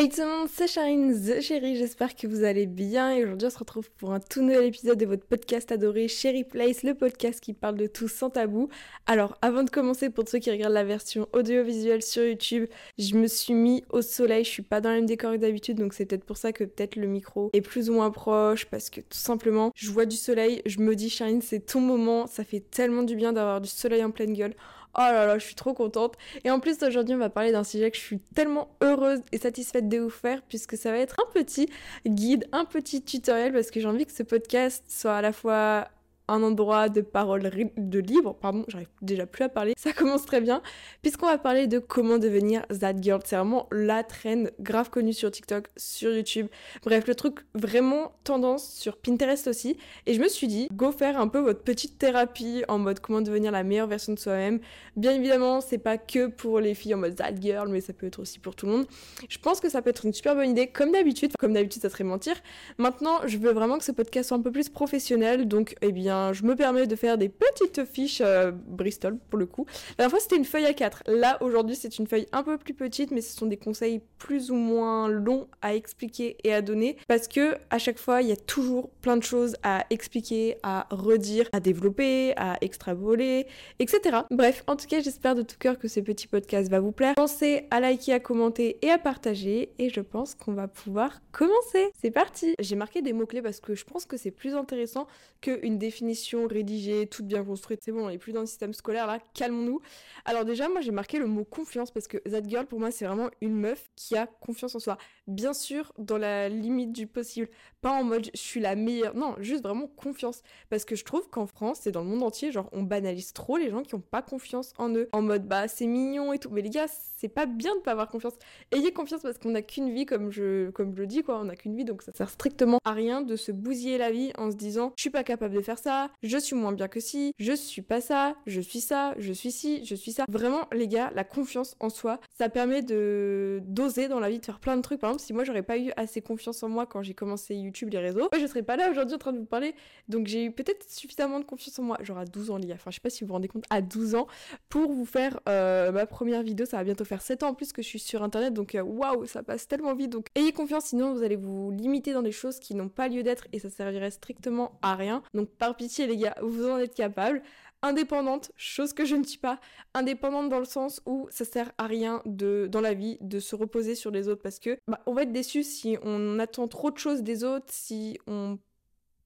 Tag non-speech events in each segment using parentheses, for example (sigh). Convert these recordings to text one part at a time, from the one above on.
Hey tout le monde, c'est Charine The Chérie, j'espère que vous allez bien et aujourd'hui on se retrouve pour un tout nouvel épisode de votre podcast adoré Chérie Place, le podcast qui parle de tout sans tabou. Alors avant de commencer, pour ceux qui regardent la version audiovisuelle sur YouTube, je me suis mis au soleil, je suis pas dans le même décor que d'habitude donc c'est peut-être pour ça que peut-être le micro est plus ou moins proche parce que tout simplement je vois du soleil, je me dis Charine c'est ton moment, ça fait tellement du bien d'avoir du soleil en pleine gueule. Oh là là, je suis trop contente. Et en plus, aujourd'hui, on va parler d'un sujet que je suis tellement heureuse et satisfaite de vous faire, puisque ça va être un petit guide, un petit tutoriel, parce que j'ai envie que ce podcast soit à la fois un endroit de parole de libre, pardon, j'arrive déjà plus à parler, ça commence très bien, puisqu'on va parler de comment devenir that girl. C'est vraiment la trend grave connue sur TikTok, sur YouTube. Bref, le truc vraiment tendance sur Pinterest aussi. Et je me suis dit, go faire un peu votre petite thérapie en mode comment devenir la meilleure version de soi-même. Bien évidemment, c'est pas que pour les filles en mode that girl, mais ça peut être aussi pour tout le monde. Je pense que ça peut être une super bonne idée, comme d'habitude. Comme d'habitude, ça serait mentir. Maintenant, je veux vraiment que ce podcast soit un peu plus professionnel, donc, eh bien, je me permets de faire des petites fiches euh, Bristol pour le coup. La dernière fois c'était une feuille à 4. Là aujourd'hui c'est une feuille un peu plus petite mais ce sont des conseils plus ou moins longs à expliquer et à donner parce que à chaque fois il y a toujours plein de choses à expliquer, à redire, à développer, à extrapoler, etc. Bref, en tout cas j'espère de tout cœur que ce petit podcast va vous plaire. Pensez à liker, à commenter et à partager et je pense qu'on va pouvoir commencer. C'est parti J'ai marqué des mots-clés parce que je pense que c'est plus intéressant qu'une définition rédigée, toute bien construite. C'est bon, on est plus dans le système scolaire là, calmons-nous. Alors déjà, moi j'ai marqué le mot confiance parce que that girl pour moi c'est vraiment une meuf qui a confiance en soi. Bien sûr, dans la limite du possible. Pas en mode je suis la meilleure. Non, juste vraiment confiance. Parce que je trouve qu'en France et dans le monde entier, genre on banalise trop les gens qui ont pas confiance en eux. En mode bah c'est mignon et tout. Mais les gars, c'est pas bien de pas avoir confiance. Ayez confiance parce qu'on a qu'une vie comme je, comme je le dis quoi. On a qu'une vie donc ça sert strictement à rien de se bousiller la vie en se disant je suis pas capable de faire ça je suis moins bien que si, je suis pas ça, je suis ça, je suis ci, je suis ça. Vraiment, les gars, la confiance en soi, ça permet de d'oser dans la vie, de faire plein de trucs. Par exemple, si moi j'aurais pas eu assez confiance en moi quand j'ai commencé YouTube, les réseaux, je serais pas là aujourd'hui en train de vous parler. Donc j'ai eu peut-être suffisamment de confiance en moi, genre à 12 ans, les gars. Enfin, je sais pas si vous vous rendez compte, à 12 ans, pour vous faire euh, ma première vidéo. Ça va bientôt faire 7 ans en plus que je suis sur internet, donc euh, waouh, ça passe tellement vite. Donc ayez confiance, sinon vous allez vous limiter dans des choses qui n'ont pas lieu d'être et ça servirait strictement à rien. Donc par pitié les gars, vous en êtes capable. Indépendante, chose que je ne suis pas. Indépendante dans le sens où ça sert à rien de, dans la vie de se reposer sur les autres parce que bah, on va être déçu si on attend trop de choses des autres, si on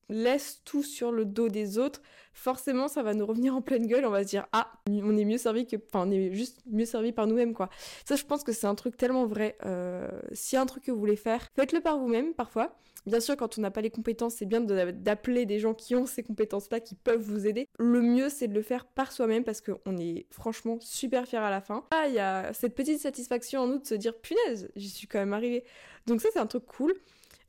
laisse tout sur le dos des autres, forcément ça va nous revenir en pleine gueule, on va se dire ah, on est mieux servi que enfin on est juste mieux servi par nous-mêmes quoi. Ça je pense que c'est un truc tellement vrai. Euh, S'il y a un truc que vous voulez faire, faites-le par vous-même parfois. Bien sûr quand on n'a pas les compétences, c'est bien d'appeler des gens qui ont ces compétences-là, qui peuvent vous aider. Le mieux c'est de le faire par soi-même parce qu'on est franchement super fier à la fin. Ah, il y a cette petite satisfaction en nous de se dire punaise, j'y suis quand même arrivé. Donc ça c'est un truc cool.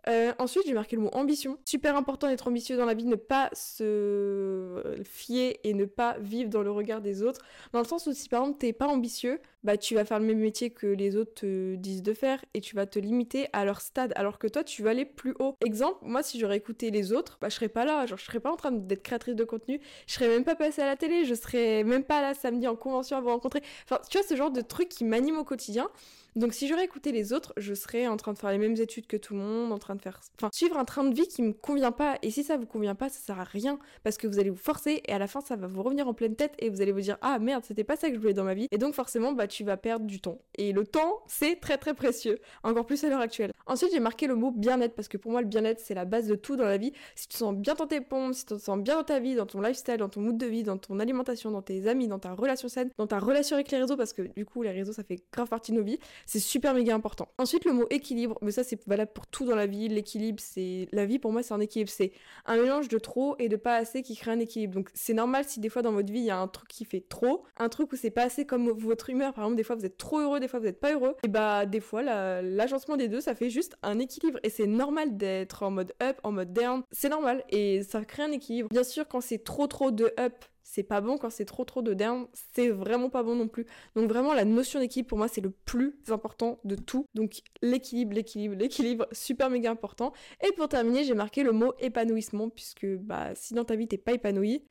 Euh, ensuite, j'ai marqué le mot ambition. Super important d'être ambitieux dans la vie, ne pas se fier et ne pas vivre dans le regard des autres. Dans le sens où si par exemple t'es pas ambitieux, bah tu vas faire le même métier que les autres te disent de faire et tu vas te limiter à leur stade alors que toi tu vas aller plus haut. Exemple, moi si j'aurais écouté les autres, bah je serais pas là, genre je serais pas en train d'être créatrice de contenu, je serais même pas passée à la télé, je serais même pas là samedi en convention à vous rencontrer. Enfin, tu vois ce genre de truc qui m'anime au quotidien. Donc si j'aurais écouté les autres, je serais en train de faire les mêmes études que tout le monde, en train de faire... Enfin, suivre un train de vie qui me convient pas. Et si ça vous convient pas, ça sert à rien. Parce que vous allez vous forcer et à la fin, ça va vous revenir en pleine tête et vous allez vous dire, ah merde, c'était pas ça que je voulais dans ma vie. Et donc forcément, bah tu vas perdre du temps. Et le temps, c'est très très précieux. Encore plus à l'heure actuelle. Ensuite, j'ai marqué le mot bien-être parce que pour moi, le bien-être, c'est la base de tout dans la vie. Si tu te sens bien dans tes pompes, si tu te sens bien dans ta vie, dans ton lifestyle, dans ton mood de vie, dans ton alimentation, dans tes amis, dans ta relation saine, dans ta relation avec les réseaux, parce que du coup, les réseaux, ça fait grave partie de nos vies, c'est super méga important Ensuite, le mot équilibre, mais ça c'est valable pour tout dans la vie. L'équilibre, c'est la vie pour moi, c'est un équilibre. C'est un mélange de trop et de pas assez qui crée un équilibre. Donc c'est normal si des fois dans votre vie il y a un truc qui fait trop, un truc où c'est pas assez comme votre humeur. Par exemple, des fois vous êtes trop heureux, des fois vous êtes pas heureux. Et bah des fois l'agencement des deux, ça fait juste un équilibre. Et c'est normal d'être en mode up, en mode down. C'est normal et ça crée un équilibre. Bien sûr, quand c'est trop trop de up, c'est pas bon quand c'est trop trop de down, c'est vraiment pas bon non plus. Donc vraiment la notion d'équilibre pour moi c'est le plus important de tout. Donc l'équilibre, l'équilibre, l'équilibre, super méga important. Et pour terminer, j'ai marqué le mot épanouissement puisque bah si dans ta vie t'es pas épanoui,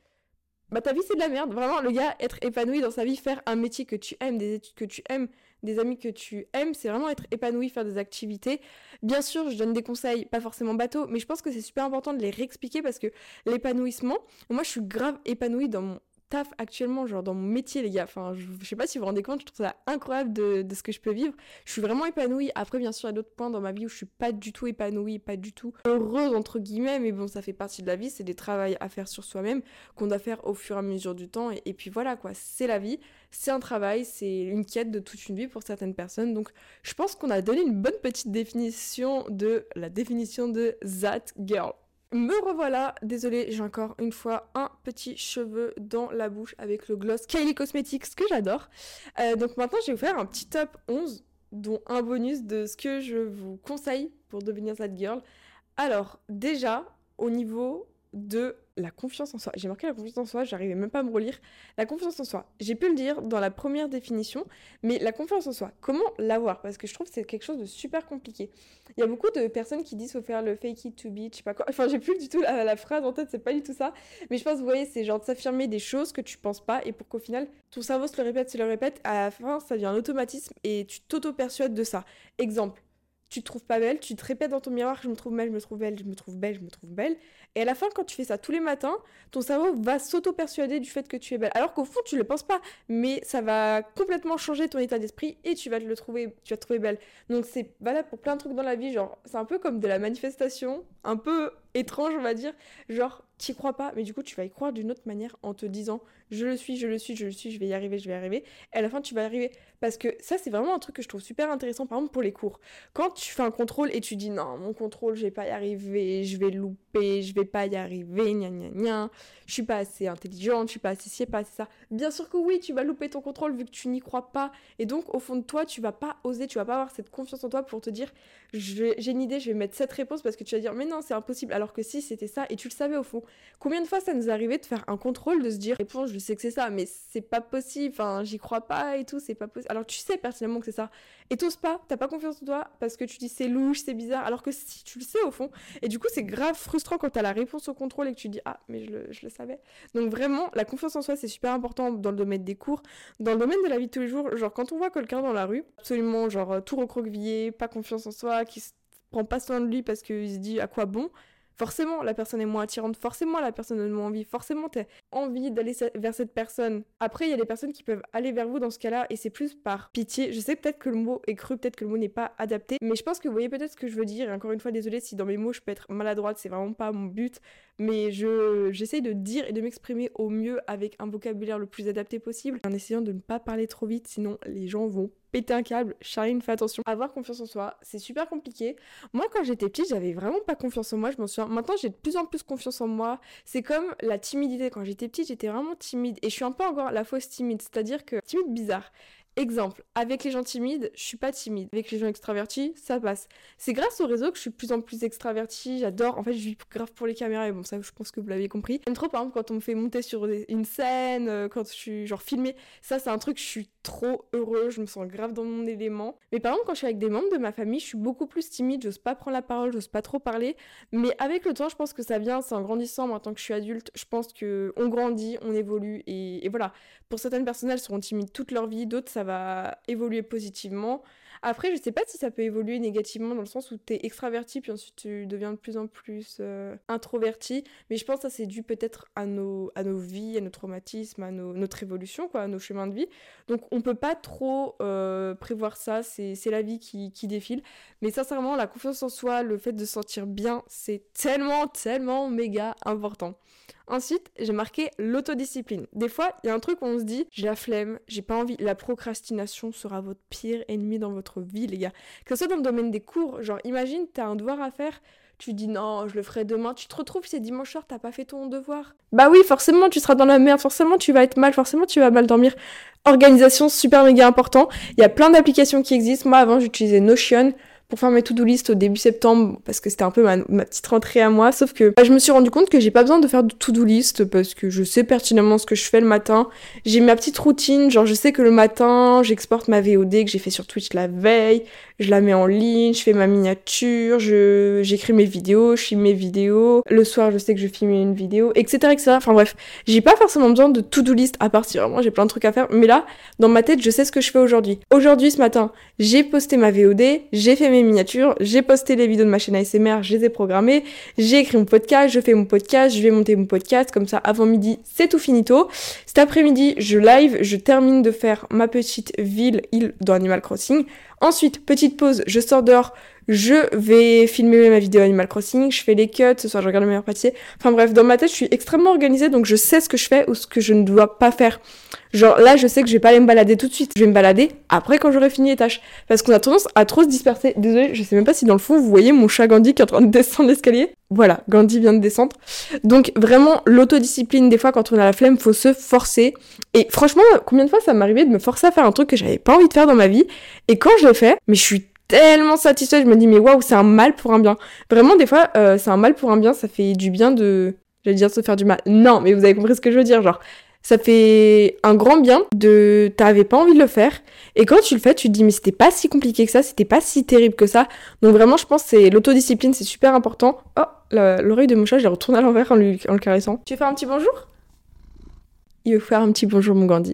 bah ta vie c'est de la merde. Vraiment le gars être épanoui dans sa vie, faire un métier que tu aimes, des études que tu aimes, des amis que tu aimes, c'est vraiment être épanoui, faire des activités. Bien sûr, je donne des conseils, pas forcément bateau, mais je pense que c'est super important de les réexpliquer parce que l'épanouissement, moi je suis grave épanouie dans mon taf actuellement, genre dans mon métier, les gars. Enfin, je, sais pas si vous vous rendez compte, je trouve ça incroyable de, ce que je peux vivre. Je suis vraiment épanouie. Après, bien sûr, il y a d'autres points dans ma vie où je suis pas du tout épanouie, pas du tout heureuse, entre guillemets, mais bon, ça fait partie de la vie. C'est des travaux à faire sur soi-même qu'on doit faire au fur et à mesure du temps. Et, puis voilà, quoi, c'est la vie, c'est un travail, c'est une quête de toute une vie pour certaines personnes. Donc, je pense qu'on a donné une bonne petite définition de la définition de That Girl. Me revoilà, désolée, j'ai encore une fois un petit cheveu dans la bouche avec le gloss Kylie Cosmetics que j'adore. Euh, donc maintenant, je vais vous faire un petit top 11, dont un bonus de ce que je vous conseille pour devenir cette girl. Alors, déjà, au niveau de la confiance en soi. J'ai marqué la confiance en soi, j'arrivais même pas à me relire. La confiance en soi, j'ai pu le dire dans la première définition, mais la confiance en soi, comment l'avoir? Parce que je trouve que c'est quelque chose de super compliqué. Il y a beaucoup de personnes qui disent faut faire le fake it to be, je sais pas quoi. Enfin, j'ai plus du tout la, phrase en tête, c'est pas du tout ça. Mais je pense, vous voyez, c'est genre de s'affirmer des choses que tu penses pas et pour qu'au final, ton cerveau se le répète, se le répète, à la fin, ça devient un automatisme et tu t'auto-persuades de ça. Exemple, tu te trouves pas belle, tu te répètes dans ton miroir, je me trouve belle, je me trouve belle, je me trouve belle, je me trouve belle. Et à la fin, quand tu fais ça tous les matins, ton cerveau va s'auto-persuader du fait que tu es belle. Alors qu'au fond, tu le penses pas, mais ça va complètement changer ton état d'esprit et tu vas te le trouver, tu vas trouver belle. Donc c'est valable pour plein de trucs dans la vie, genre c'est un peu comme de la manifestation, un peu étrange, on va dire. Genre, t'y crois pas, mais du coup, tu vas y croire d'une autre manière en te disant je le suis, je le suis, je le suis, je vais y arriver, je vais y arriver. Et à la fin, tu vas y arriver. Parce que ça, c'est vraiment un truc que je trouve super intéressant, par exemple, pour les cours. Quand tu fais un contrôle et tu dis non, mon contrôle, je vais pas y arriver, je vais louper, je vais pas y arriver, gna gna gna, je suis pas assez intelligente, je suis pas assez ci, pas assez ça. Bien sûr que oui, tu vas louper ton contrôle vu que tu n'y crois pas. Et donc, au fond de toi, tu vas pas oser, tu vas pas avoir cette confiance en toi pour te dire j'ai une idée, je vais mettre cette réponse parce que tu vas dire mais non, c'est impossible. Alors que si, c'était ça et tu le savais au fond. Combien de fois ça nous arrivé de faire un contrôle, de se dire réponse, je sais que c'est ça, mais c'est pas possible, enfin, j'y crois pas et tout, c'est pas possible. Alors tu sais personnellement que c'est ça. Et t'oses pas, t'as pas confiance en toi parce que tu dis c'est louche, c'est bizarre, alors que si tu le sais au fond. Et du coup, c'est grave frustrant quand t'as la réponse au contrôle et que tu dis ah, mais je le, savais. Donc vraiment, la confiance en soi, c'est super important dans le domaine des cours, dans le domaine de la vie de tous les jours. Genre quand on voit quelqu'un dans la rue, absolument genre tout recroquevillé, pas confiance en soi, qui prend pas soin de lui parce qu'il se dit à quoi bon, forcément la personne est moins attirante, forcément la personne donne moins envie, forcément t'as envie d'aller vers cette personne. Après, il y a des personnes qui peuvent aller vers vous dans ce cas-là et c'est plus par pitié. Je sais peut-être que le mot est cru, peut-être que le mot n'est pas adapté, mais je pense que vous voyez peut-être ce que je veux dire. Et encore une fois, désolée si dans mes mots je peux être maladroite, c'est vraiment pas mon but, mais je j'essaye de dire et de m'exprimer au mieux avec un vocabulaire le plus adapté possible, en essayant de ne pas parler trop vite, sinon les gens vont péter un câble. Charline, fais attention. Avoir confiance en soi, c'est super compliqué. Moi, quand j'étais petite, j'avais vraiment pas confiance en moi. Je m'en souviens. Maintenant, j'ai de plus en plus confiance en moi. C'est comme la timidité. Quand j'étais petite, j'étais vraiment timide. Et je suis un peu encore la fausse timide. C'est-à-dire que timide bizarre. Exemple, avec les gens timides, je suis pas timide. Avec les gens extravertis, ça passe. C'est grâce au réseau que je suis de plus en plus extravertie. J'adore. En fait, je vis grave pour les caméras. Et bon, ça, je pense que vous l'avez compris. J'aime trop, par exemple, quand on me fait monter sur une scène, euh, quand je suis genre filmée. Ça, c'est un truc, je suis trop heureux. Je me sens grave dans mon élément. Mais par exemple, quand je suis avec des membres de ma famille, je suis beaucoup plus timide. J'ose pas prendre la parole, j'ose pas trop parler. Mais avec le temps, je pense que ça vient. C'est en grandissant, moi, en tant que je suis adulte, je pense que on grandit, on évolue. Et, et voilà. Pour certaines personnes, elles seront timides toute leur vie. D'autres, ça va évoluer positivement. Après, je sais pas si ça peut évoluer négativement dans le sens où tu es extraverti puis ensuite tu deviens de plus en plus euh, introverti. Mais je pense que ça c'est dû peut-être à nos, à nos vies, à nos traumatismes, à notre évolution, quoi, à nos chemins de vie. Donc on peut pas trop euh, prévoir ça, c'est la vie qui, qui défile. Mais sincèrement, la confiance en soi, le fait de se sentir bien, c'est tellement, tellement méga important. Ensuite, j'ai marqué l'autodiscipline. Des fois, il y a un truc où on se dit, j'ai la flemme, j'ai pas envie. La procrastination sera votre pire ennemi dans votre vie, les gars. Que ce soit dans le domaine des cours, genre, imagine, t'as un devoir à faire, tu dis non, je le ferai demain, tu te retrouves, c'est dimanche soir, t'as pas fait ton devoir. Bah oui, forcément, tu seras dans la merde, forcément, tu vas être mal, forcément, tu vas mal dormir. Organisation, super méga important. Il y a plein d'applications qui existent. Moi, avant, j'utilisais Notion pour faire mes to-do list au début septembre parce que c'était un peu ma, petite rentrée à moi. Sauf que bah, je me suis rendu compte que j'ai pas besoin de faire de to-do list parce que je sais pertinemment ce que je fais le matin. J'ai ma petite routine, genre je sais que le matin j'exporte ma VOD que j'ai fait sur Twitch la veille. Je la mets en ligne, je fais ma miniature, je j'écris mes vidéos, je filme mes vidéos. Le soir, je sais que je filme une vidéo, etc., etc. Enfin bref, j'ai pas forcément besoin de to-do list à partir. Vraiment, j'ai plein de trucs à faire. Mais là, dans ma tête, je sais ce que je fais aujourd'hui. Aujourd'hui, ce matin, j'ai posté ma VOD, j'ai fait mes miniatures, j'ai posté les vidéos de ma chaîne ASMR, je les ai programmées, j'ai écrit mon podcast, je fais mon podcast, je vais monter mon podcast. Comme ça, avant midi, c'est tout finito. Cet après-midi, je live, je termine de faire ma petite ville, île dans Animal Crossing. Ensuite, petite pause, je sors dehors, je vais filmer ma vidéo Animal Crossing, je fais les cuts, ce soir je regarde le meilleur pâtissier. Enfin bref, dans ma tête, je suis extrêmement organisée, donc je sais ce que je fais ou ce que je ne dois pas faire. Genre là, je sais que je vais pas aller me balader tout de suite, je vais me balader après quand j'aurai fini les tâches. Parce qu'on a tendance à trop se disperser. Désolée, je sais même pas si dans le fond vous voyez mon chat Gandhi qui est en train de descendre l'escalier. Voilà, Gandhi vient de descendre. Donc vraiment, l'autodiscipline, des fois quand on a la flemme, faut se forcer. Et franchement, combien de fois ça m'arrivait de me forcer à faire un truc que j'avais pas envie de faire dans ma vie? Et quand je l'ai fait, mais je suis tellement satisfaite. Je me dis, mais waouh, c'est un mal pour un bien. Vraiment, des fois, euh, c'est un mal pour un bien. Ça fait du bien de. J'allais dire se faire du mal. Non, mais vous avez compris ce que je veux dire. Genre, ça fait un grand bien de. T'avais pas envie de le faire. Et quand tu le fais, tu te dis, mais c'était pas si compliqué que ça. C'était pas si terrible que ça. Donc, vraiment, je pense c'est l'autodiscipline, c'est super important. Oh, l'oreille de mon chat, je l'ai retourné à l'envers en, lui... en le caressant. Tu faire un petit bonjour? Il veut faire un petit bonjour mon Gandhi.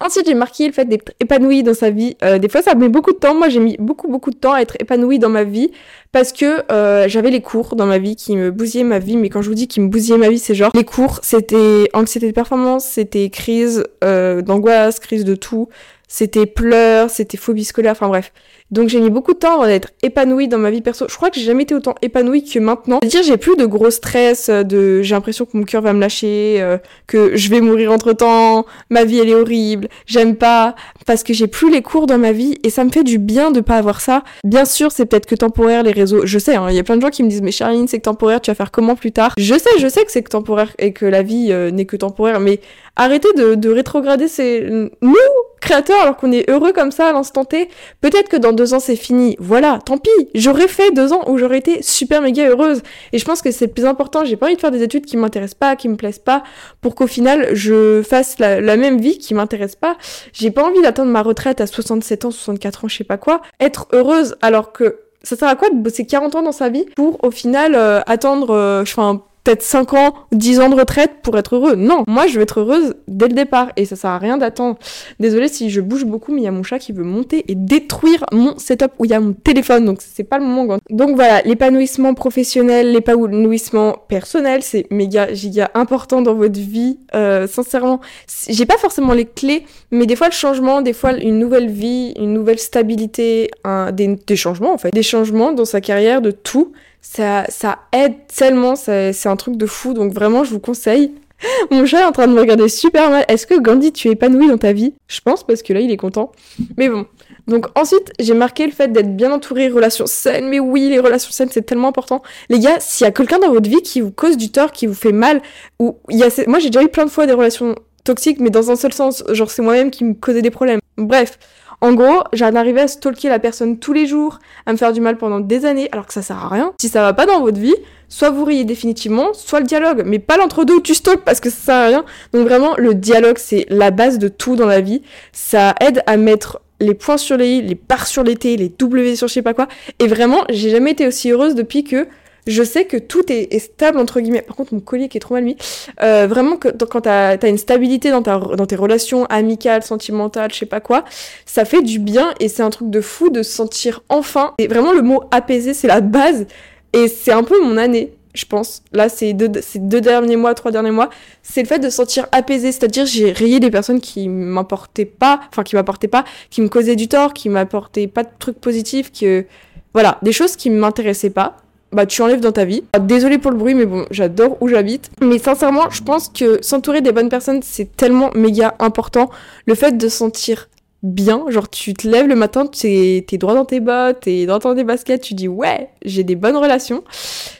Ensuite, j'ai marqué le fait d'être épanoui dans sa vie. Euh, des fois, ça met beaucoup de temps. Moi, j'ai mis beaucoup, beaucoup de temps à être épanoui dans ma vie parce que euh, j'avais les cours dans ma vie qui me bousillaient ma vie. Mais quand je vous dis qu'ils me bousillaient ma vie, c'est genre les cours, c'était anxiété de performance, c'était crise euh, d'angoisse, crise de tout, c'était pleurs, c'était phobie scolaire, enfin bref. Donc j'ai mis beaucoup de temps avant d'être épanouie dans ma vie perso. Je crois que j'ai jamais été autant épanouie que maintenant. C'est-à-dire j'ai plus de gros stress, euh, de j'ai l'impression que mon cœur va me lâcher, euh, que je vais mourir entre temps, ma vie elle est horrible, j'aime pas, parce que j'ai plus les cours dans ma vie et ça me fait du bien de pas avoir ça. Bien sûr c'est peut-être que temporaire les réseaux. Je sais, hein, il y a plein de gens qui me disent mais Charline c'est que temporaire, tu vas faire comment plus tard? Je sais, je sais que c'est que temporaire et que la vie euh, n'est que temporaire, mais arrêtez de, de rétrograder ces nous créateurs alors qu'on est heureux comme ça à l'instant T. Peut-être que dans deux ans c'est fini. Voilà, tant pis. J'aurais fait deux ans où j'aurais été super méga heureuse. Et je pense que c'est le plus important. J'ai pas envie de faire des études qui m'intéressent pas, qui me plaisent pas, pour qu'au final je fasse la, même vie qui m'intéresse pas. J'ai pas envie d'attendre ma retraite à 67 ans, 64 ans, je sais pas quoi. Être heureuse alors que ça sert à quoi de bosser 40 ans dans sa vie pour au final euh, attendre, euh, enfin peut-être 5 ans, 10 ans de retraite pour être heureux. Non, moi je veux être heureuse dès le départ et ça sert à rien d'attendre. Désolée si je bouge beaucoup, mais il y a mon chat qui veut monter et détruire mon setup où il y a mon téléphone, donc c'est pas le moment. Donc voilà, l'épanouissement professionnel, l'épanouissement personnel, c'est méga giga important dans votre vie. Euh, sincèrement, j'ai pas forcément les clés, mais des fois le changement, des fois une nouvelle vie, une nouvelle stabilité, des, des changements en fait, des changements dans sa carrière, de tout ça, ça aide tellement, c'est un truc de fou, donc vraiment je vous conseille. (laughs) Mon chat est en train de me regarder super mal. Est-ce que Gandhi, tu es épanoui dans ta vie? Je pense parce que là, il est content. Mais bon. Donc ensuite, j'ai marqué le fait d'être bien entouré, relations saines. Mais oui, les relations saines, c'est tellement important. Les gars, s'il y a quelqu'un dans votre vie qui vous cause du tort, qui vous fait mal, ou il y a... moi j'ai déjà eu plein de fois des relations toxiques, mais dans un seul sens, genre c'est moi-même qui me causais des problèmes. Bref, en gros, j'en arrivais à stalker la personne tous les jours, à me faire du mal pendant des années, alors que ça sert à rien. Si ça va pas dans votre vie, soit vous riez définitivement, soit le dialogue, mais pas l'entre-deux où tu stalks parce que ça sert à rien. Donc vraiment, le dialogue, c'est la base de tout dans la vie. Ça aide à mettre les points sur les i, les barres sur les t, les w sur je sais pas quoi. Et vraiment, j'ai jamais été aussi heureuse depuis que je sais que tout est, stable, entre guillemets. Par contre, mon collier qui est trop mal mis. Euh, vraiment, que, quand t'as as une stabilité dans, tes relations amicales, sentimentales, je sais pas quoi, ça fait du bien et c'est un truc de fou de se sentir enfin. Et vraiment, le mot apaisé, c'est la base. Et c'est un peu mon année je pense. Là, ces deux, ces deux derniers mois, trois derniers mois, c'est le fait de se sentir apaisé. C'est-à-dire, j'ai rayé des personnes qui m'apportaient pas, enfin, qui m'apportaient pas, qui me causaient du tort, qui m'apportaient pas de trucs positifs, que, voilà, des choses qui m'intéressaient pas bah tu enlèves dans ta vie. Désolée pour le bruit, mais bon, j'adore où j'habite. Mais sincèrement, je pense que s'entourer des bonnes personnes, c'est tellement méga important. Le fait de sentir bien, genre tu te lèves le matin, t'es es droit dans tes bottes, t'es droit dans tes baskets, tu dis ouais, j'ai des bonnes relations.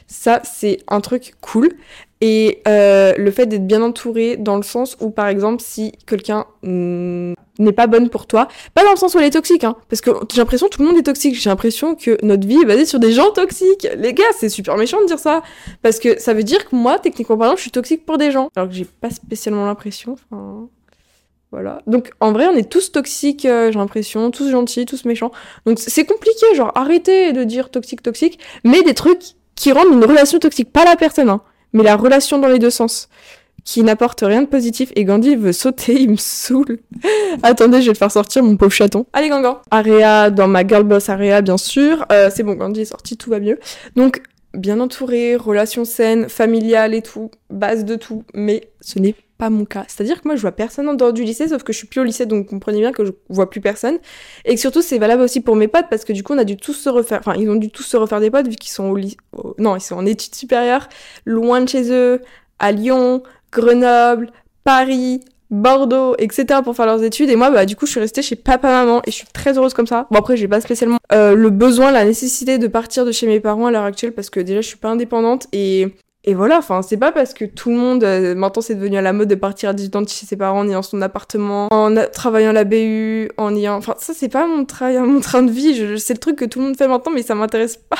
Ça, c'est un truc cool. Et euh, le fait d'être bien entouré dans le sens où, par exemple, si quelqu'un n'est pas bonne pour toi, pas dans le sens où elle est toxique, hein, parce que j'ai l'impression que tout le monde est toxique. J'ai l'impression que notre vie est basée sur des gens toxiques. Les gars, c'est super méchant de dire ça, parce que ça veut dire que moi, techniquement parlant, je suis toxique pour des gens, alors que j'ai pas spécialement l'impression. Enfin, Voilà. Donc en vrai, on est tous toxiques, euh, j'ai l'impression, tous gentils, tous méchants. Donc c'est compliqué, genre arrêtez de dire toxique, toxique, mais des trucs qui rendent une relation toxique, pas la personne, hein, mais la relation dans les deux sens, qui n'apporte rien de positif. Et Gandhi veut sauter, il me saoule. (laughs) Attendez, je vais le faire sortir, mon pauvre chaton. Allez, Gangan. Area, dans ma girl boss area, bien sûr. Euh, c'est bon, Gandhi est sorti, tout va mieux. Donc bien entouré, relation saine, familiale et tout, base de tout, mais ce n'est pas mon cas. C'est-à-dire que moi, je vois personne en dehors du lycée, sauf que je suis plus au lycée, donc comprenez bien que je vois plus personne. Et que surtout, c'est valable aussi pour mes potes, parce que du coup, on a dû tous se refaire, enfin, ils ont dû tous se refaire des potes, vu qu'ils sont au lycée, non, ils sont en études supérieures, loin de chez eux, à Lyon, Grenoble, Paris, Bordeaux, etc. pour faire leurs études. Et moi, bah, du coup, je suis restée chez papa-maman et je suis très heureuse comme ça. Bon, après, j'ai pas spécialement euh, le besoin, la nécessité de partir de chez mes parents à l'heure actuelle parce que déjà, je suis pas indépendante et et voilà, enfin, c'est pas parce que tout le monde, euh, maintenant c'est devenu à la mode de partir à 18 ans de chez ses parents en ayant son appartement, en travaillant à la BU, en ayant. Enfin, ça c'est pas mon, (laughs) mon train de vie, je... c'est le truc que tout le monde fait maintenant, mais ça m'intéresse pas.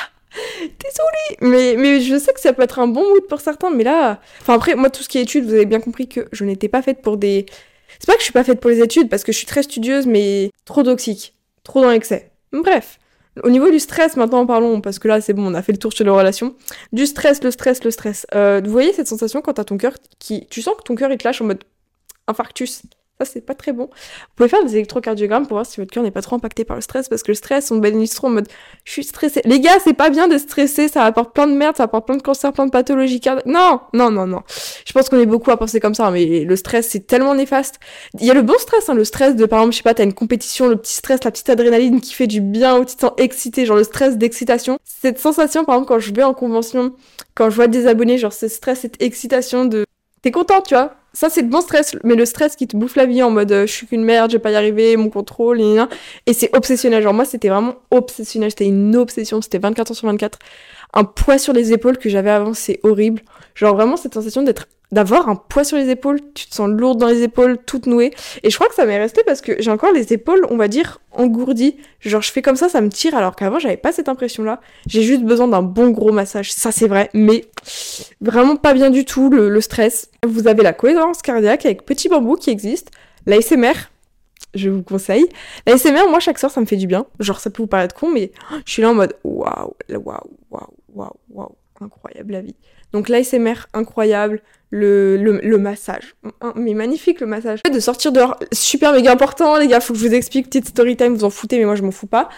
Désolée mais, mais je sais que ça peut être un bon mood pour certains, mais là. Enfin, après, moi, tout ce qui est études, vous avez bien compris que je n'étais pas faite pour des. C'est pas que je suis pas faite pour les études, parce que je suis très studieuse, mais trop toxique, trop dans l'excès. Bref. Au niveau du stress, maintenant parlons, parce que là c'est bon, on a fait le tour sur les relations. Du stress, le stress, le stress. Euh, vous voyez cette sensation quand t'as ton cœur qui. Tu sens que ton cœur il te lâche en mode infarctus. Ça, c'est pas très bon. Vous pouvez faire des électrocardiogrammes pour voir si votre cœur n'est pas trop impacté par le stress, parce que le stress, on bénit trop en mode je suis stressé. Les gars, c'est pas bien de stresser, ça apporte plein de merde, ça apporte plein de cancers, plein de pathologies cardiaques. Non, non, non, non. Je pense qu'on est beaucoup à penser comme ça, mais le stress, c'est tellement néfaste. Il y a le bon stress, hein, le stress de, par exemple, je sais pas, t'as une compétition, le petit stress, la petite adrénaline qui fait du bien, te sens excité, genre le stress d'excitation. Cette sensation, par exemple, quand je vais en convention, quand je vois des abonnés, genre ce stress, cette excitation de t'es content, tu vois? Ça, c'est le bon stress, mais le stress qui te bouffe la vie en mode euh, je suis qu'une merde, je vais pas y arriver, mon contrôle, et, et c'est obsessionnel. Genre, moi, c'était vraiment obsessionnel, c'était une obsession, c'était 24 heures sur 24. Un poids sur les épaules que j'avais avant, c'est horrible. Genre, vraiment, cette sensation d'être d'avoir un poids sur les épaules, tu te sens lourde dans les épaules, toute nouée. Et je crois que ça m'est resté parce que j'ai encore les épaules, on va dire, engourdies. Genre, je fais comme ça, ça me tire, alors qu'avant, j'avais pas cette impression-là. J'ai juste besoin d'un bon gros massage, ça c'est vrai, mais vraiment pas bien du tout, le, stress. Vous avez la cohérence cardiaque avec Petit Bambou qui existe, l'ASMR, je vous conseille. L'ASMR, moi, chaque soir, ça me fait du bien. Genre, ça peut vous paraître con, mais je suis là en mode waouh, waouh, waouh, waouh, waouh, incroyable la vie. Donc l'ASMR, incroyable le, le, le, massage. Mais magnifique le massage. De sortir dehors, super méga important les gars, faut que je vous explique, petite story time, vous en foutez mais moi je m'en fous pas.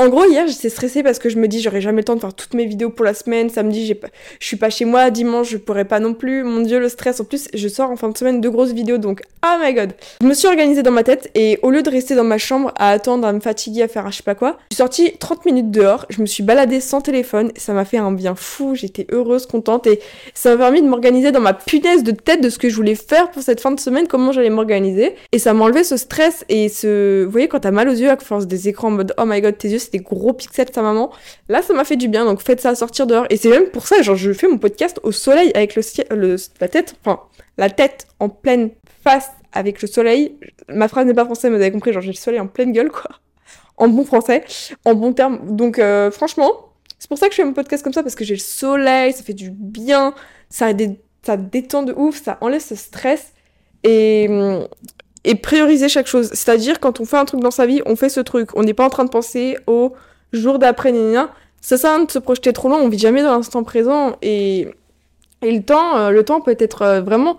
En gros hier j'étais stressée parce que je me dis j'aurais jamais le temps de faire toutes mes vidéos pour la semaine, samedi pas... je suis pas chez moi, dimanche je pourrais pas non plus, mon dieu le stress, en plus je sors en fin de semaine deux grosses vidéos donc oh my god. Je me suis organisée dans ma tête et au lieu de rester dans ma chambre à attendre, à me fatiguer, à faire un je sais pas quoi, je suis sortie 30 minutes dehors, je me suis baladée sans téléphone, ça m'a fait un bien fou, j'étais heureuse, contente et ça m'a permis de m'organiser dans ma de tête de ce que je voulais faire pour cette fin de semaine, comment j'allais m'organiser. Et ça m'a enlevé ce stress et ce. Vous voyez, quand t'as mal aux yeux à force des écrans en mode oh my god, tes yeux des gros pixels de ta maman. Là, ça m'a fait du bien, donc faites ça sortir dehors. Et c'est même pour ça, genre, je fais mon podcast au soleil avec le, la tête, enfin, la tête en pleine face avec le soleil. Ma phrase n'est pas française, mais vous avez compris, genre, j'ai le soleil en pleine gueule, quoi. En bon français, en bon terme. Donc, euh, franchement, c'est pour ça que je fais mon podcast comme ça, parce que j'ai le soleil, ça fait du bien, ça des ça détend de ouf, ça enlève ce stress et, et prioriser chaque chose. C'est-à-dire, quand on fait un truc dans sa vie, on fait ce truc. On n'est pas en train de penser au jour d'après, Ça sert à rien de se projeter trop loin, on vit jamais dans l'instant présent et, et le temps, euh, le temps peut être euh, vraiment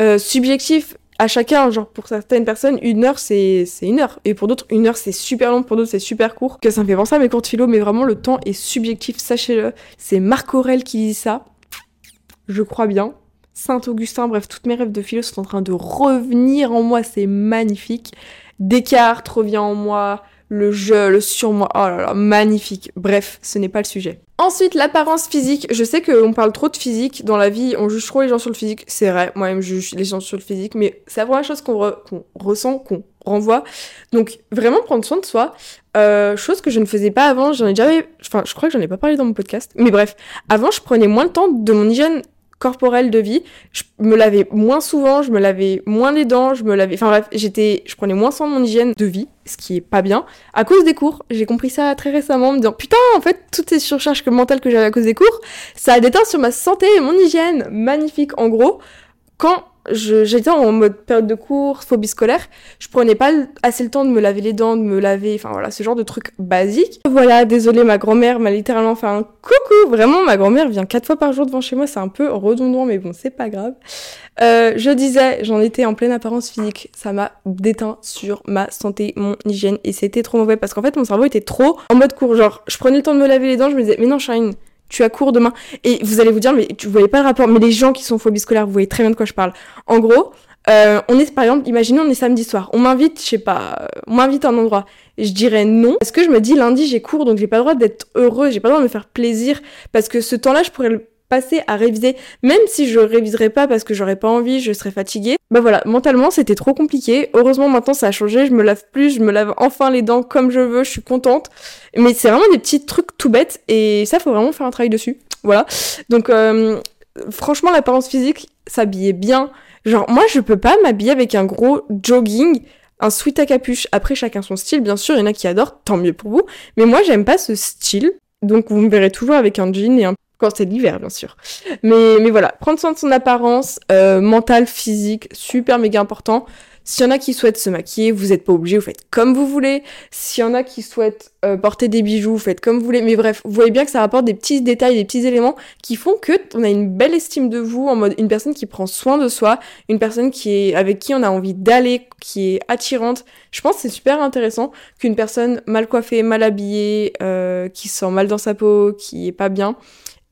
euh, subjectif à chacun. Genre, pour certaines personnes, une heure, c'est une heure. Et pour d'autres, une heure, c'est super long. Pour d'autres, c'est super court. Que ça me fait penser à mes cours de philo, mais vraiment, le temps est subjectif, sachez-le. C'est Marc Aurel qui dit ça je crois bien. Saint-Augustin, bref, toutes mes rêves de philo sont en train de revenir en moi, c'est magnifique. Descartes revient en moi, le je, le surmoi, oh là là, magnifique. Bref, ce n'est pas le sujet. Ensuite, l'apparence physique. Je sais qu'on parle trop de physique dans la vie, on juge trop les gens sur le physique, c'est vrai, moi-même je juge les gens sur le physique, mais c'est la chose qu'on ressent, qu'on renvoie. Donc, vraiment prendre soin de soi. Euh, chose que je ne faisais pas avant, j'en ai déjà... Enfin, je crois que j'en ai pas parlé dans mon podcast, mais bref. Avant, je prenais moins le temps de mon hygiène corporelle de vie. Je me lavais moins souvent, je me lavais moins les dents, je me lavais. Enfin bref, j'étais, je prenais moins soin de mon hygiène de vie, ce qui est pas bien. À cause des cours, j'ai compris ça très récemment, en me disant putain, en fait, toutes ces surcharges mentales que j'avais à cause des cours, ça a déteint sur ma santé et mon hygiène. Magnifique. En gros, quand j'étais en mode période de cours, phobie scolaire, je prenais pas assez le temps de me laver les dents, de me laver, enfin voilà, ce genre de trucs basiques. Voilà, désolé, ma grand-mère m'a littéralement fait un coucou. Vraiment, ma grand-mère vient quatre fois par jour devant chez moi, c'est un peu redondant, mais bon, c'est pas grave. Euh, je disais, j'en étais en pleine apparence physique, ça m'a déteint sur ma santé, mon hygiène, et c'était trop mauvais parce qu'en fait, mon cerveau était trop en mode cours. Genre, je prenais le temps de me laver les dents, je me disais, mais non, Shine, tu as cours demain. Et vous allez vous dire, mais tu voyez pas le rapport. Mais les gens qui sont phobie scolaires, vous voyez très bien de quoi je parle. En gros, euh, on est, par exemple, imaginez, on est samedi soir. On m'invite, je sais pas, on m'invite à un endroit. Je dirais non. Parce que je me dis, lundi, j'ai cours, donc j'ai pas le droit d'être heureux, j'ai pas le droit de me faire plaisir. Parce que ce temps-là, je pourrais le passer à réviser, même si je réviserais pas parce que j'aurais pas envie, je serais fatiguée. Bah voilà, mentalement c'était trop compliqué. Heureusement maintenant ça a changé, je me lave plus, je me lave enfin les dents comme je veux, je suis contente. Mais c'est vraiment des petits trucs tout bêtes et ça faut vraiment faire un travail dessus. Voilà. Donc euh, franchement l'apparence physique, s'habiller bien. Genre moi je peux pas m'habiller avec un gros jogging un sweat à capuche. Après, chacun son style, bien sûr, il y en a qui adorent, tant mieux pour vous. Mais moi, j'aime pas ce style. Donc, vous me verrez toujours avec un jean et un quand c'est l'hiver, bien sûr. Mais, mais voilà, prendre soin de son apparence, euh, mentale, physique, super méga important. S'il y en a qui souhaitent se maquiller, vous n'êtes pas obligé, vous faites comme vous voulez. S'il y en a qui souhaitent euh, porter des bijoux, vous faites comme vous voulez. Mais bref, vous voyez bien que ça rapporte des petits détails, des petits éléments qui font que on a une belle estime de vous, en mode une personne qui prend soin de soi, une personne qui est avec qui on a envie d'aller, qui est attirante. Je pense que c'est super intéressant qu'une personne mal coiffée, mal habillée, euh, qui sent mal dans sa peau, qui est pas bien,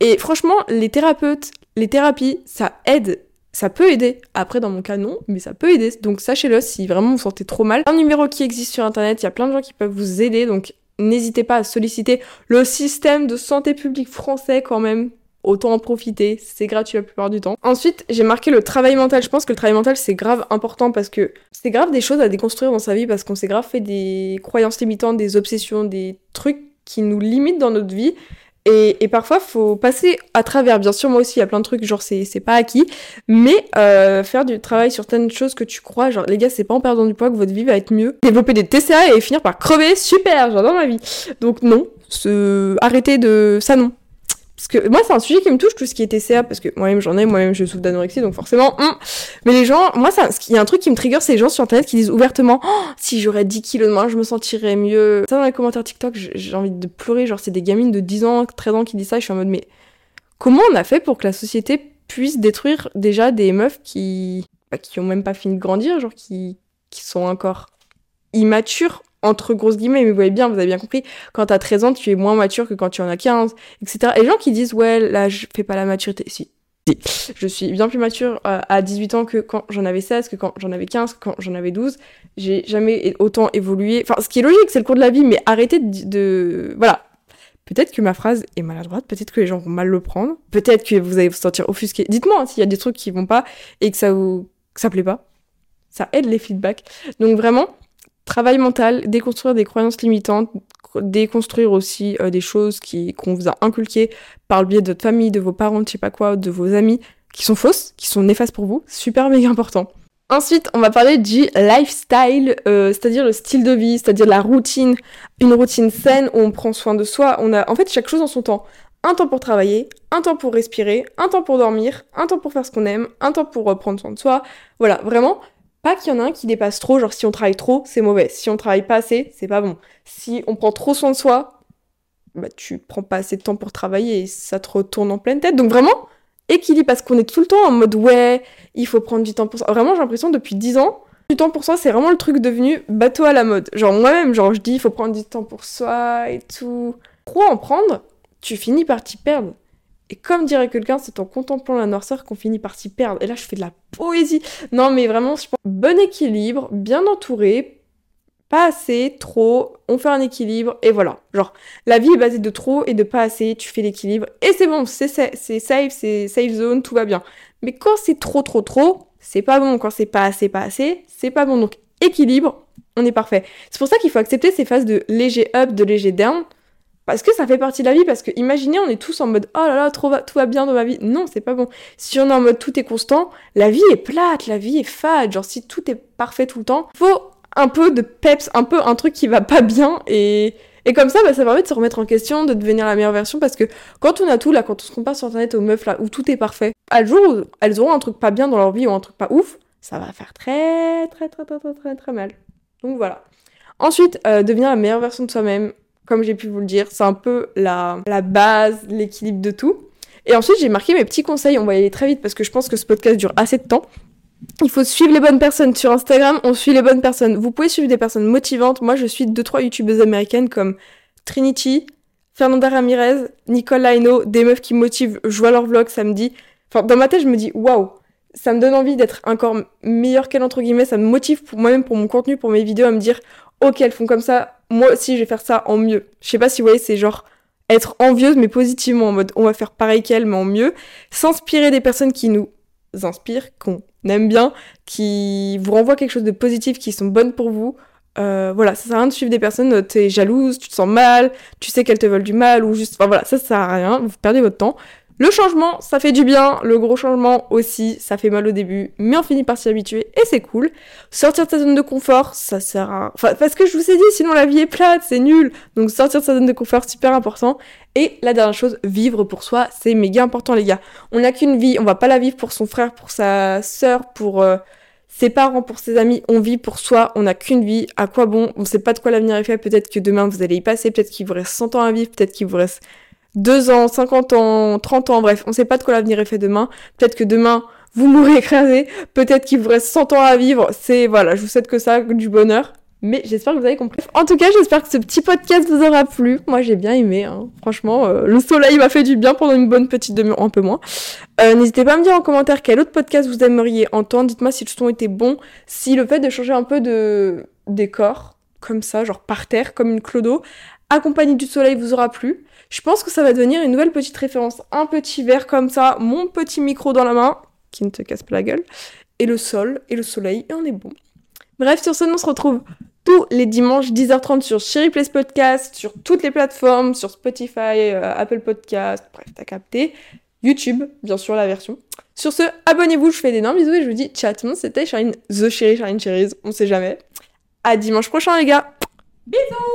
et franchement, les thérapeutes, les thérapies, ça aide. Ça peut aider. Après, dans mon cas, non, mais ça peut aider. Donc, sachez-le si vraiment vous, sentez trop mal. Un numéro qui existe sur Internet, il y a plein de gens qui peuvent vous aider. Donc, n'hésitez pas à solliciter le système de santé publique français quand même. Autant en profiter, c'est gratuit la plupart du temps. Ensuite, j'ai marqué le travail mental. Je pense que le travail mental, c'est grave important parce que c'est grave des choses à déconstruire dans sa vie parce qu'on s'est grave fait des croyances limitantes, des obsessions, des trucs qui nous limitent dans notre vie. Et, et, parfois, faut passer à travers. Bien sûr, moi aussi, il y a plein de trucs, genre, c'est, c'est pas acquis. Mais euh, faire du travail sur certaines choses que tu crois, genre, les gars, c'est pas en perdant du poids que votre vie va être mieux. Développer des TCA et finir par crever, super, j'adore ma vie. Donc, non, se... arrêtez de. Ça, non. Parce que moi, c'est un sujet qui me touche, tout ce qui est TCA, parce que moi-même j'en ai, moi-même je souffre d'anorexie, donc forcément. Hum. Mais les gens, moi, il y a un truc qui me trigger, c'est les gens sur internet qui disent ouvertement oh, si j'aurais 10 kilos de je me sentirais mieux. Ça, dans les commentaires TikTok, j'ai envie de pleurer. Genre, c'est des gamines de 10 ans, 13 ans qui disent ça, et je suis en mode, mais comment on a fait pour que la société puisse détruire déjà des meufs qui, bah, qui ont même pas fini de grandir, genre qui, qui sont encore immatures entre grosses guillemets, mais vous voyez bien, vous avez bien compris, quand t'as 13 ans, tu es moins mature que quand tu en as 15, etc. Et les gens qui disent, ouais, là, je fais pas la maturité. Si. Je suis bien plus mature euh, à 18 ans que quand j'en avais 16, que quand j'en avais 15, que quand j'en avais 12. J'ai jamais autant évolué. Enfin, ce qui est logique, c'est le cours de la vie, mais arrêtez de... Voilà. Peut-être que ma phrase est maladroite, peut-être que les gens vont mal le prendre, peut-être que vous allez vous sentir offusqué. Dites-moi hein, s'il y a des trucs qui vont pas et que ça vous... que ça plaît pas. Ça aide les feedbacks. Donc vraiment, Travail mental, déconstruire des croyances limitantes, déconstruire aussi euh, des choses qui qu'on vous a inculquées par le biais de votre famille, de vos parents, de vos amis, qui sont fausses, qui sont néfastes pour vous, super méga important. Ensuite, on va parler du lifestyle, euh, c'est-à-dire le style de vie, c'est-à-dire la routine, une routine saine où on prend soin de soi. On a en fait chaque chose en son temps. Un temps pour travailler, un temps pour respirer, un temps pour dormir, un temps pour faire ce qu'on aime, un temps pour prendre soin de soi. Voilà, vraiment, pas qu'il y en a un qui dépasse trop, genre si on travaille trop, c'est mauvais. Si on travaille pas assez, c'est pas bon. Si on prend trop soin de soi, bah tu prends pas assez de temps pour travailler et ça te retourne en pleine tête. Donc vraiment, équilibre, parce qu'on est tout le temps en mode ouais, il faut prendre du temps pour ça. Vraiment, j'ai l'impression depuis 10 ans, du temps pour soi, c'est vraiment le truc devenu bateau à la mode. Genre moi-même, genre je dis il faut prendre du temps pour soi et tout. Trop en prendre, tu finis par t'y perdre. Et comme dirait quelqu'un, c'est en contemplant la noirceur qu'on finit par s'y perdre. Et là, je fais de la poésie. Non, mais vraiment, je pense, bon équilibre, bien entouré, pas assez, trop, on fait un équilibre, et voilà. Genre, la vie est basée de trop et de pas assez, tu fais l'équilibre, et c'est bon, c'est safe, c'est safe zone, tout va bien. Mais quand c'est trop, trop, trop, c'est pas bon. Quand c'est pas assez, pas assez, c'est pas bon. Donc, équilibre, on est parfait. C'est pour ça qu'il faut accepter ces phases de léger up, de léger down, parce que ça fait partie de la vie, parce que imaginez, on est tous en mode oh là là, trop tout va bien dans ma vie. Non, c'est pas bon. Si on est en mode tout est constant, la vie est plate, la vie est fade. Genre, si tout est parfait tout le temps, faut un peu de peps, un peu un truc qui va pas bien et. Et comme ça, bah, ça permet de se remettre en question, de devenir la meilleure version, parce que quand on a tout, là, quand on se compare sur Internet aux meufs, là, où tout est parfait, à jour où elles auront un truc pas bien dans leur vie ou un truc pas ouf, ça va faire très très très très très très très mal. Donc voilà. Ensuite, euh, devenir la meilleure version de soi-même, comme j'ai pu vous le dire, c'est un peu la, la base, l'équilibre de tout. Et ensuite, j'ai marqué mes petits conseils, on va y aller très vite parce que je pense que ce podcast dure assez de temps. Il faut suivre les bonnes personnes. Sur Instagram, on suit les bonnes personnes. Vous pouvez suivre des personnes motivantes. Moi, je suis deux, trois youtubeuses américaines comme Trinity, Fernanda Ramirez, Nicole Laino, des meufs qui motivent. Je vois leurs vlogs samedi. Enfin, dans ma tête, je me dis, waouh, ça me donne envie d'être encore meilleure qu'elle, entre guillemets. Ça me motive pour moi-même, pour mon contenu, pour mes vidéos, à me dire, ok, elles font comme ça. Moi aussi, je vais faire ça en mieux. Je sais pas si vous voyez, c'est genre être envieuse, mais positivement, en mode, on va faire pareil qu'elle, mais en mieux. S'inspirer des personnes qui nous inspirent, qu'on aime bien, qui vous renvoient quelque chose de positif, qui sont bonnes pour vous. Euh, voilà, ça sert à rien de suivre des personnes, t'es jalouse, tu te sens mal, tu sais qu'elles te veulent du mal, ou juste. Enfin voilà, ça, ça sert à rien, vous perdez votre temps. Le changement, ça fait du bien, le gros changement aussi, ça fait mal au début, mais on finit par s'y habituer et c'est cool. Sortir de sa zone de confort, ça sert à... Enfin, parce que je vous ai dit, sinon la vie est plate, c'est nul. Donc sortir de sa zone de confort, super important. Et la dernière chose, vivre pour soi, c'est méga important les gars. On n'a qu'une vie, on va pas la vivre pour son frère, pour sa sœur, pour... Euh, ses parents, pour ses amis, on vit pour soi, on n'a qu'une vie, à quoi bon? On sait pas de quoi l'avenir est fait, peut-être que demain vous allez y passer, peut-être qu'il vous reste 100 ans à vivre, peut-être qu'il vous reste 2 ans, 50 ans, 30 ans, bref, on sait pas de quoi l'avenir est fait demain. Peut-être que demain, vous mourrez (laughs) écrasé, peut-être qu'il vous reste 100 ans à vivre. C'est, voilà, je vous souhaite que ça, du bonheur. Mais j'espère que vous avez compris. En tout cas, j'espère que ce petit podcast vous aura plu. Moi, j'ai bien aimé. Hein. Franchement, euh, le soleil m'a fait du bien pendant une bonne petite demi-heure, un peu moins. Euh, N'hésitez pas à me dire en commentaire quel autre podcast vous aimeriez entendre. Dites-moi si le son était bon, si le fait de changer un peu de décor, comme ça, genre par terre, comme une clodo, accompagné du soleil vous aura plu. Je pense que ça va devenir une nouvelle petite référence. Un petit verre comme ça, mon petit micro dans la main, qui ne te casse pas la gueule, et le sol, et le soleil, et on est bon. Bref, sur ce, on se retrouve tous les dimanches 10h30 sur Cherry Place Podcast, sur toutes les plateformes, sur Spotify, euh, Apple Podcast, bref, t'as capté. YouTube, bien sûr, la version. Sur ce, abonnez-vous, je fais d'énormes bisous et je vous dis monde, c'était Charine, The Cherry, Charine Cherries, on sait jamais. À dimanche prochain les gars Bisous